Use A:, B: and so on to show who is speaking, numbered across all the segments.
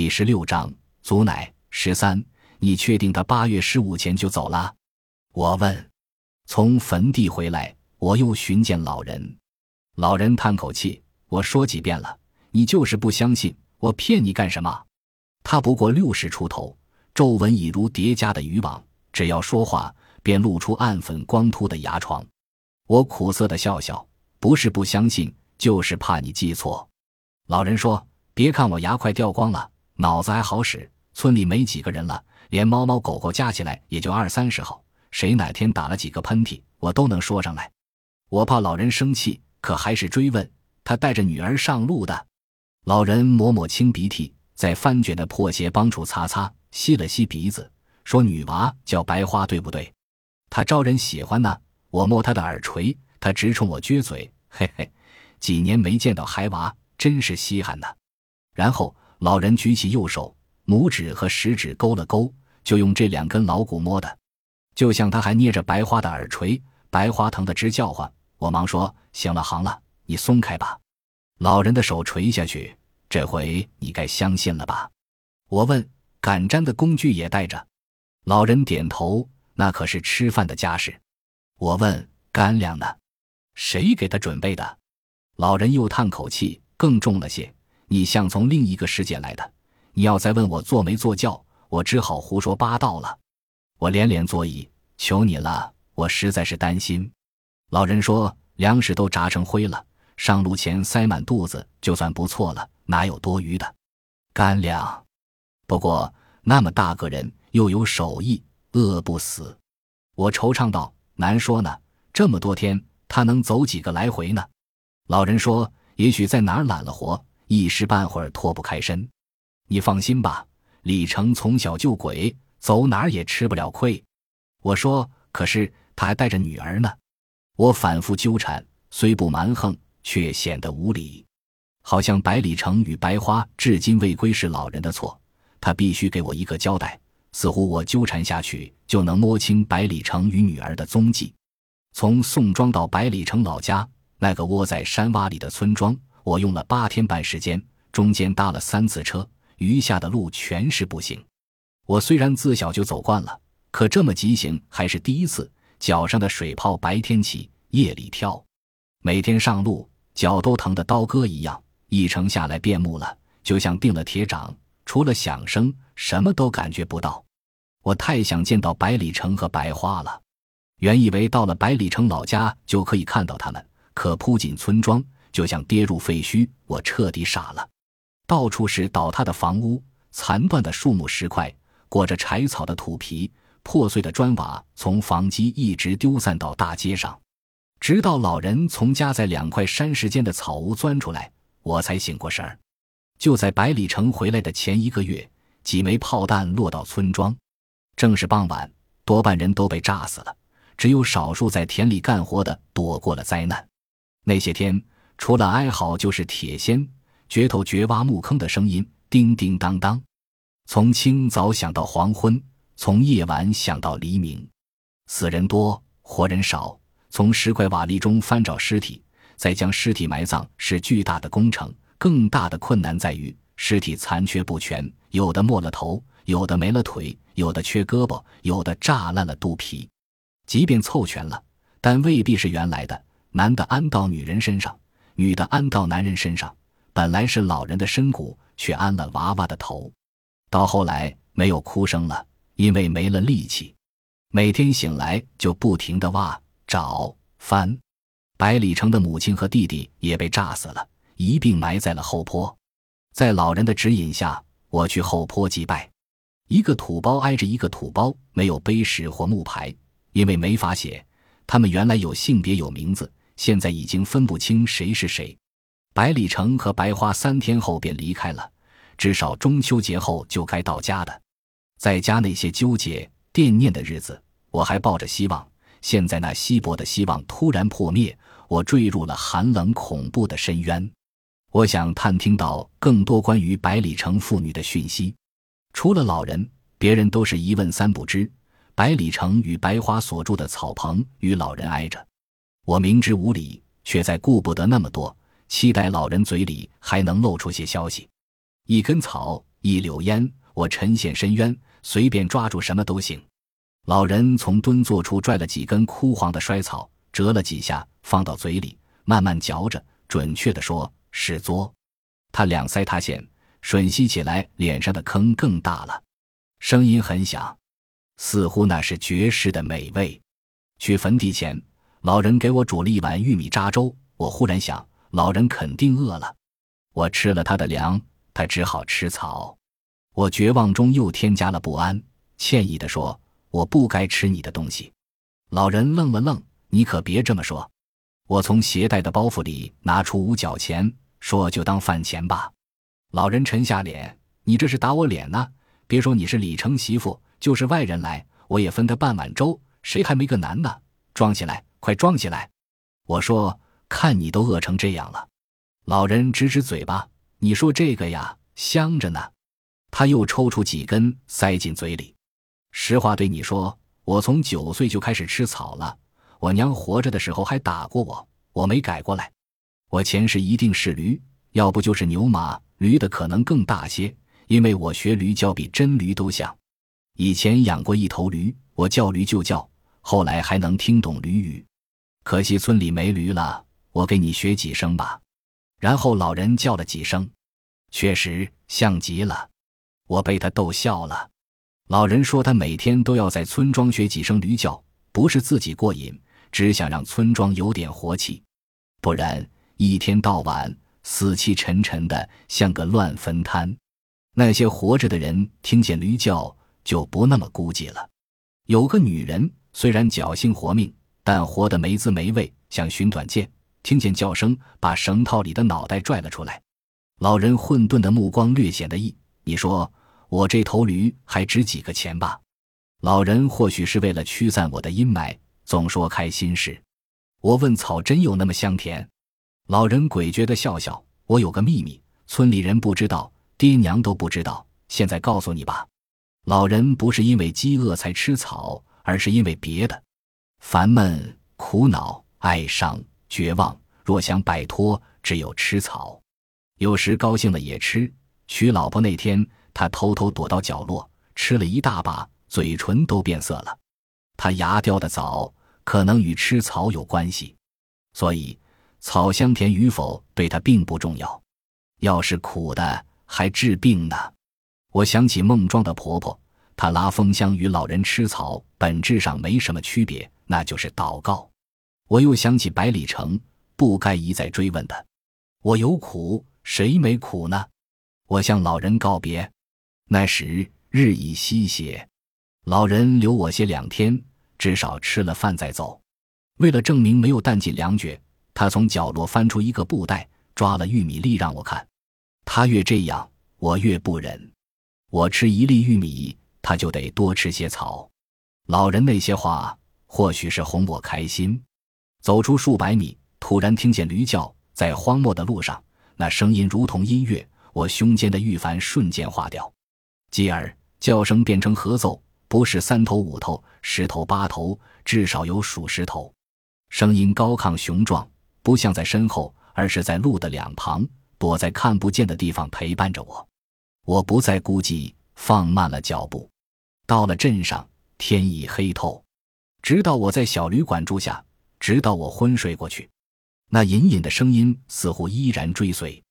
A: 第十六章，祖奶十三，你确定他八月十五前就走了？我问。从坟地回来，我又寻见老人。老人叹口气：“我说几遍了，你就是不相信，我骗你干什么？”他不过六十出头，皱纹已如叠加的渔网，只要说话，便露出暗粉光秃的牙床。我苦涩的笑笑，不是不相信，就是怕你记错。老人说：“别看我牙快掉光了。”脑子还好使，村里没几个人了，连猫猫狗狗加起来也就二三十号。谁哪天打了几个喷嚏，我都能说上来。我怕老人生气，可还是追问：他带着女儿上路的？老人抹抹清鼻涕，在翻卷的破鞋帮处擦擦，吸了吸鼻子，说：“女娃叫白花，对不对？她招人喜欢呢。”我摸她的耳垂，她直冲我撅嘴：“嘿嘿，几年没见到孩娃，真是稀罕呢。”然后。老人举起右手，拇指和食指勾了勾，就用这两根老骨摸的，就像他还捏着白花的耳垂，白花疼得直叫唤。我忙说：“行了，行了，你松开吧。”老人的手垂下去，这回你该相信了吧？我问：“擀毡的工具也带着？”老人点头：“那可是吃饭的家事。”我问：“干粮呢？谁给他准备的？”老人又叹口气，更重了些。你像从另一个世界来的，你要再问我坐没坐轿，我只好胡说八道了。我连连作揖，求你了，我实在是担心。老人说：“粮食都炸成灰了，上路前塞满肚子就算不错了，哪有多余的？干粮。不过那么大个人又有手艺，饿不死。”我惆怅道：“难说呢，这么多天他能走几个来回呢？”老人说：“也许在哪儿揽了活。”一时半会儿脱不开身，你放心吧。李成从小就鬼，走哪儿也吃不了亏。我说，可是他还带着女儿呢。我反复纠缠，虽不蛮横，却显得无礼，好像百里城与白花至今未归是老人的错，他必须给我一个交代。似乎我纠缠下去，就能摸清百里城与女儿的踪迹。从宋庄到百里城老家，那个窝在山洼里的村庄。我用了八天半时间，中间搭了三次车，余下的路全是步行。我虽然自小就走惯了，可这么急行还是第一次。脚上的水泡白天起，夜里跳，每天上路脚都疼得刀割一样。一程下来变木了，就像钉了铁掌，除了响声什么都感觉不到。我太想见到百里城和白花了，原以为到了百里城老家就可以看到他们，可扑进村庄。就像跌入废墟，我彻底傻了。到处是倒塌的房屋、残断的树木石块、裹着柴草的土皮、破碎的砖瓦，从房基一直丢散到大街上。直到老人从夹在两块山石间的草屋钻出来，我才醒过神儿。就在百里城回来的前一个月，几枚炮弹落到村庄，正是傍晚，多半人都被炸死了，只有少数在田里干活的躲过了灾难。那些天。除了哀嚎，就是铁锨、掘头、掘挖墓坑的声音，叮叮当当。从清早响到黄昏，从夜晚响到黎明。死人多，活人少。从石块瓦砾中翻找尸体，再将尸体埋葬，是巨大的工程。更大的困难在于，尸体残缺不全，有的没了头，有的没了腿，有的缺胳膊，有的炸烂了肚皮。即便凑全了，但未必是原来的。男的安到女人身上。女的安到男人身上，本来是老人的身骨，却安了娃娃的头。到后来没有哭声了，因为没了力气。每天醒来就不停的挖、找、翻。百里城的母亲和弟弟也被炸死了，一并埋在了后坡。在老人的指引下，我去后坡祭拜。一个土包挨着一个土包，没有碑石或木牌，因为没法写。他们原来有性别，有名字。现在已经分不清谁是谁，百里城和白花三天后便离开了，至少中秋节后就该到家的。在家那些纠结惦念的日子，我还抱着希望。现在那稀薄的希望突然破灭，我坠入了寒冷恐怖的深渊。我想探听到更多关于百里城妇女的讯息，除了老人，别人都是一问三不知。百里城与白花所住的草棚与老人挨着。我明知无礼，却在顾不得那么多，期待老人嘴里还能露出些消息。一根草一绺烟，我沉陷深渊，随便抓住什么都行。老人从蹲坐处拽了几根枯黄的衰草，折了几下，放到嘴里，慢慢嚼着。准确地说，是嘬。他两腮塌陷，吮吸起来，脸上的坑更大了，声音很响，似乎那是绝世的美味。去坟地前，老人给我煮了一碗玉米渣粥。我忽然想，老人肯定饿了。我吃了他的粮，他只好吃草。我绝望中又添加了不安，歉意地说：“我不该吃你的东西。”老人愣了愣：“你可别这么说。”我从携带的包袱里拿出五角钱，说：“就当饭钱吧。”老人沉下脸：“你这是打我脸呢？别说你是李成媳妇，就是外人来，我也分他半碗粥。谁还没个难呢？装起来，快装起来！”我说：“看你都饿成这样了。”老人指指嘴巴：“你说这个呀，香着呢。”他又抽出几根塞进嘴里。实话对你说，我从九岁就开始吃草了。我娘活着的时候还打过我，我没改过来。我前世一定是驴，要不就是牛马。驴的可能更大些，因为我学驴叫比真驴都像。以前养过一头驴，我叫驴就叫，后来还能听懂驴语。可惜村里没驴了，我给你学几声吧。然后老人叫了几声，确实像极了。我被他逗笑了。老人说他每天都要在村庄学几声驴叫，不是自己过瘾，只想让村庄有点活气，不然一天到晚。死气沉沉的，像个乱坟滩。那些活着的人听见驴叫，就不那么孤寂了。有个女人，虽然侥幸活命，但活得没滋没味，想寻短见。听见叫声，把绳套里的脑袋拽了出来。老人混沌的目光略显得意：“你说我这头驴还值几个钱吧？”老人或许是为了驱散我的阴霾，总说开心事。我问：“草真有那么香甜？”老人诡谲的笑笑：“我有个秘密，村里人不知道，爹娘都不知道。现在告诉你吧。老人不是因为饥饿才吃草，而是因为别的，烦闷、苦恼、哀伤、绝望。若想摆脱，只有吃草。有时高兴了也吃。娶老婆那天，他偷偷躲到角落，吃了一大把，嘴唇都变色了。他牙掉的早，可能与吃草有关系，所以。”草香甜与否对他并不重要，要是苦的还治病呢。我想起孟庄的婆婆，她拉风箱与老人吃草本质上没什么区别，那就是祷告。我又想起百里城，不该一再追问的。我有苦，谁没苦呢？我向老人告别，那时日已西斜，老人留我歇两天，至少吃了饭再走。为了证明没有弹尽粮绝。他从角落翻出一个布袋，抓了玉米粒让我看。他越这样，我越不忍。我吃一粒玉米，他就得多吃些草。老人那些话，或许是哄我开心。走出数百米，突然听见驴叫，在荒漠的路上，那声音如同音乐。我胸间的郁烦瞬间化掉，继而叫声变成合奏，不是三头五头、十头八头，至少有数十头，声音高亢雄壮。不像在身后，而是在路的两旁，躲在看不见的地方陪伴着我。我不再孤寂，放慢了脚步。到了镇上，天已黑透。直到我在小旅馆住下，直到我昏睡过去，那隐隐的声音似乎依然追随。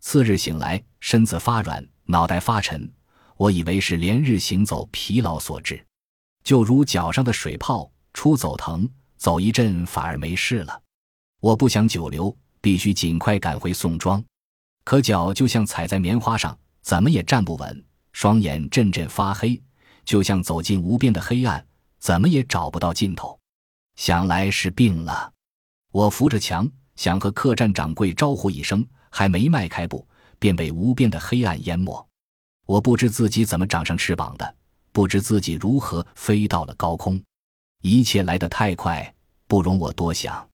A: 次日醒来，身子发软，脑袋发沉，我以为是连日行走疲劳所致，就如脚上的水泡出走疼，走一阵反而没事了。我不想久留，必须尽快赶回宋庄。可脚就像踩在棉花上，怎么也站不稳；双眼阵阵发黑，就像走进无边的黑暗，怎么也找不到尽头。想来是病了。我扶着墙，想和客栈掌柜招呼一声，还没迈开步，便被无边的黑暗淹没。我不知自己怎么长上翅膀的，不知自己如何飞到了高空。一切来得太快，不容我多想。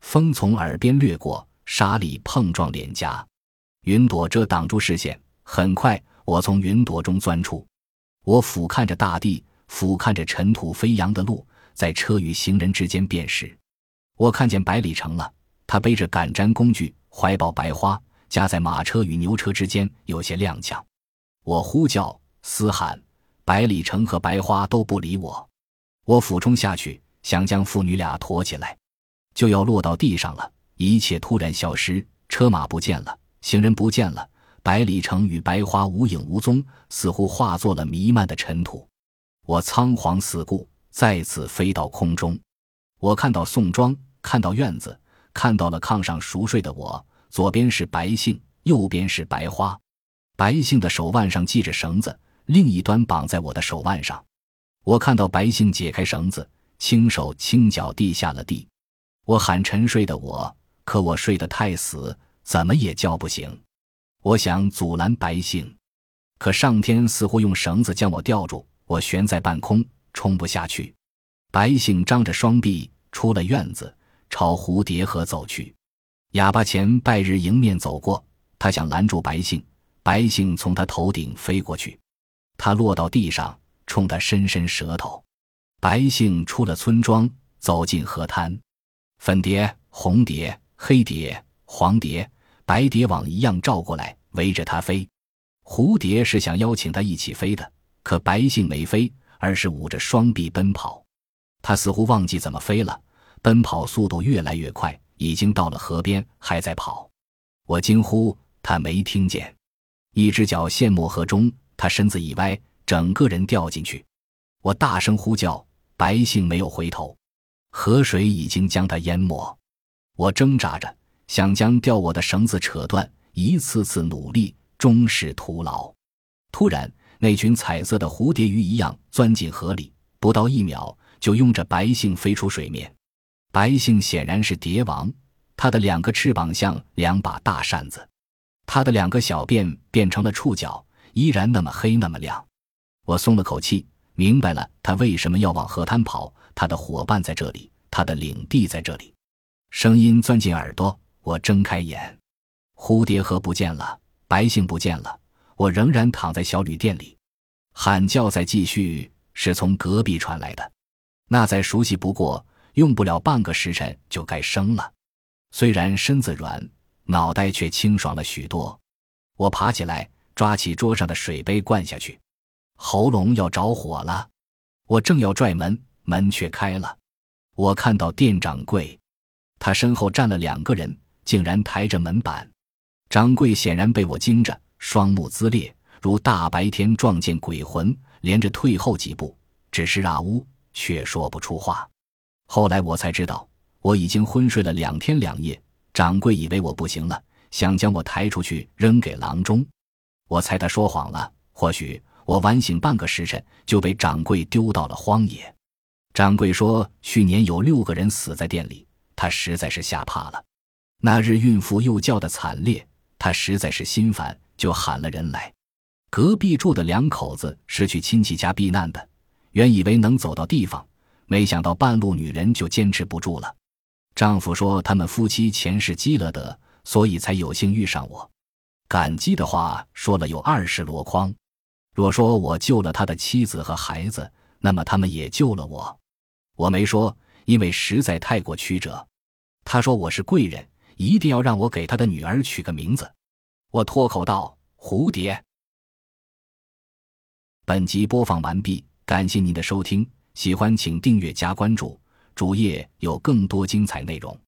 A: 风从耳边掠过，沙粒碰撞脸颊，云朵遮挡住视线。很快，我从云朵中钻出。我俯瞰着大地，俯瞰着尘土飞扬的路，在车与行人之间辨识。我看见百里城了，他背着赶毡工具，怀抱白花，夹在马车与牛车之间，有些踉跄。我呼叫、嘶喊，百里城和白花都不理我。我俯冲下去，想将父女俩驮起来，就要落到地上了。一切突然消失，车马不见了，行人不见了，百里城与白花无影无踪，似乎化作了弥漫的尘土。我仓皇四顾，再次飞到空中。我看到宋庄，看到院子，看到了炕上熟睡的我。左边是白杏，右边是白花。白杏的手腕上系着绳子，另一端绑在我的手腕上。我看到白杏解开绳子，轻手轻脚地下了地。我喊沉睡的我，可我睡得太死，怎么也叫不醒。我想阻拦白杏，可上天似乎用绳子将我吊住，我悬在半空，冲不下去。白杏张着双臂出了院子，朝蝴蝶河走去。哑巴前拜日迎面走过，他想拦住白杏。白杏从他头顶飞过去，他落到地上，冲他伸伸舌头。白杏出了村庄，走进河滩，粉蝶、红蝶、黑蝶、黄蝶、白蝶网一样照过来，围着他飞。蝴蝶是想邀请他一起飞的，可白杏没飞，而是捂着双臂奔跑。他似乎忘记怎么飞了，奔跑速度越来越快，已经到了河边，还在跑。我惊呼，他没听见。一只脚陷没河中，他身子一歪，整个人掉进去。我大声呼叫，白杏没有回头，河水已经将他淹没。我挣扎着想将吊我的绳子扯断，一次次努力终是徒劳。突然，那群彩色的蝴蝶鱼一样钻进河里，不到一秒就拥着白杏飞出水面。白杏显然是蝶王，它的两个翅膀像两把大扇子。它的两个小便变成了触角，依然那么黑那么亮。我松了口气，明白了他为什么要往河滩跑。他的伙伴在这里，他的领地在这里。声音钻进耳朵，我睁开眼，蝴蝶河不见了，白杏不见了。我仍然躺在小旅店里，喊叫在继续，是从隔壁传来的。那再熟悉不过，用不了半个时辰就该生了。虽然身子软。脑袋却清爽了许多，我爬起来，抓起桌上的水杯灌下去，喉咙要着火了。我正要拽门，门却开了，我看到店掌柜，他身后站了两个人，竟然抬着门板。掌柜显然被我惊着，双目眦裂，如大白天撞见鬼魂，连着退后几步，只是啊呜，却说不出话。后来我才知道，我已经昏睡了两天两夜。掌柜以为我不行了，想将我抬出去扔给郎中。我猜他说谎了。或许我晚醒半个时辰，就被掌柜丢到了荒野。掌柜说，去年有六个人死在店里，他实在是吓怕了。那日孕妇又叫得惨烈，他实在是心烦，就喊了人来。隔壁住的两口子是去亲戚家避难的，原以为能走到地方，没想到半路女人就坚持不住了。丈夫说：“他们夫妻前世积了德，所以才有幸遇上我。感激的话说了有二十箩筐。若说我救了他的妻子和孩子，那么他们也救了我。我没说，因为实在太过曲折。他说我是贵人，一定要让我给他的女儿取个名字。我脱口道：‘蝴蝶。’本集播放完毕，感谢您的收听，喜欢请订阅加关注。主页有更多精彩内容。